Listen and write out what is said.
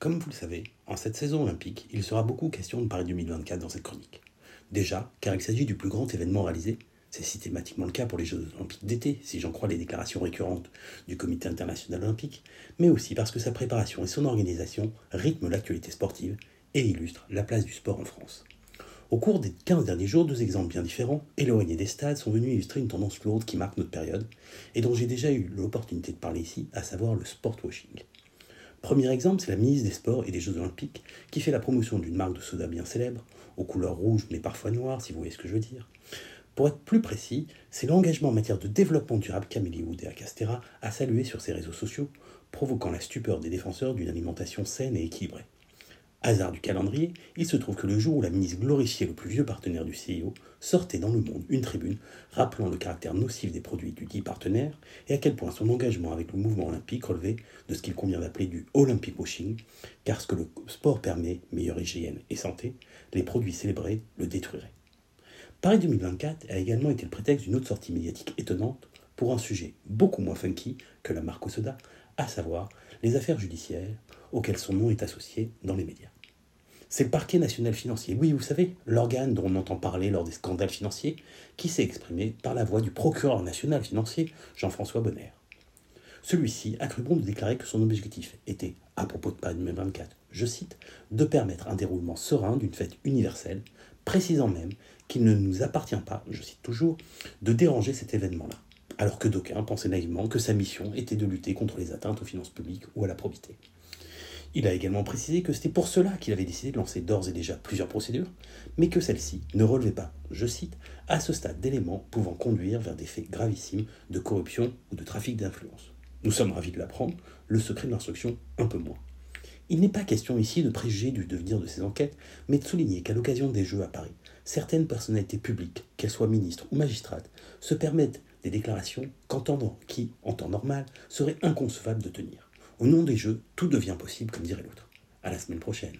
Comme vous le savez, en cette saison olympique, il sera beaucoup question de Paris 2024 dans cette chronique. Déjà, car il s'agit du plus grand événement réalisé, c'est systématiquement le cas pour les Jeux olympiques d'été, si j'en crois les déclarations récurrentes du Comité international olympique, mais aussi parce que sa préparation et son organisation rythment l'actualité sportive et illustrent la place du sport en France. Au cours des 15 derniers jours, deux exemples bien différents, éloignés des stades, sont venus illustrer une tendance lourde qui marque notre période et dont j'ai déjà eu l'opportunité de parler ici, à savoir le sport washing. Premier exemple, c'est la ministre des Sports et des Jeux Olympiques qui fait la promotion d'une marque de soda bien célèbre, aux couleurs rouges mais parfois noires, si vous voyez ce que je veux dire. Pour être plus précis, c'est l'engagement en matière de développement durable qu'Amélie Oudéa Castera a salué sur ses réseaux sociaux, provoquant la stupeur des défenseurs d'une alimentation saine et équilibrée. Hasard du calendrier, il se trouve que le jour où la ministre glorifiait le plus vieux partenaire du CIO, sortait dans le monde une tribune rappelant le caractère nocif des produits du dit partenaire et à quel point son engagement avec le mouvement olympique relevait de ce qu'il convient d'appeler du Olympic washing, car ce que le sport permet, meilleure hygiène et santé, les produits célébrés le détruiraient. Paris 2024 a également été le prétexte d'une autre sortie médiatique étonnante pour un sujet beaucoup moins funky que la marque soda, à savoir les affaires judiciaires auxquelles son nom est associé dans les médias. C'est le parquet national financier, oui, vous savez, l'organe dont on entend parler lors des scandales financiers, qui s'est exprimé par la voix du procureur national financier, Jean-François Bonner. Celui-ci a cru bon de déclarer que son objectif était, à propos de Paris 2024, je cite, de permettre un déroulement serein d'une fête universelle, précisant même qu'il ne nous appartient pas, je cite toujours, de déranger cet événement-là, alors que d'aucuns pensaient naïvement que sa mission était de lutter contre les atteintes aux finances publiques ou à la probité. Il a également précisé que c'était pour cela qu'il avait décidé de lancer d'ores et déjà plusieurs procédures, mais que celles-ci ne relevaient pas, je cite, à ce stade d'éléments pouvant conduire vers des faits gravissimes de corruption ou de trafic d'influence. Nous sommes ravis de l'apprendre, le secret de l'instruction un peu moins. Il n'est pas question ici de préjuger du devenir de ces enquêtes, mais de souligner qu'à l'occasion des Jeux à Paris, certaines personnalités publiques, qu'elles soient ministres ou magistrates, se permettent des déclarations qui, en temps normal, serait inconcevable de tenir. Au nom des jeux, tout devient possible, comme dirait l'autre. À la semaine prochaine.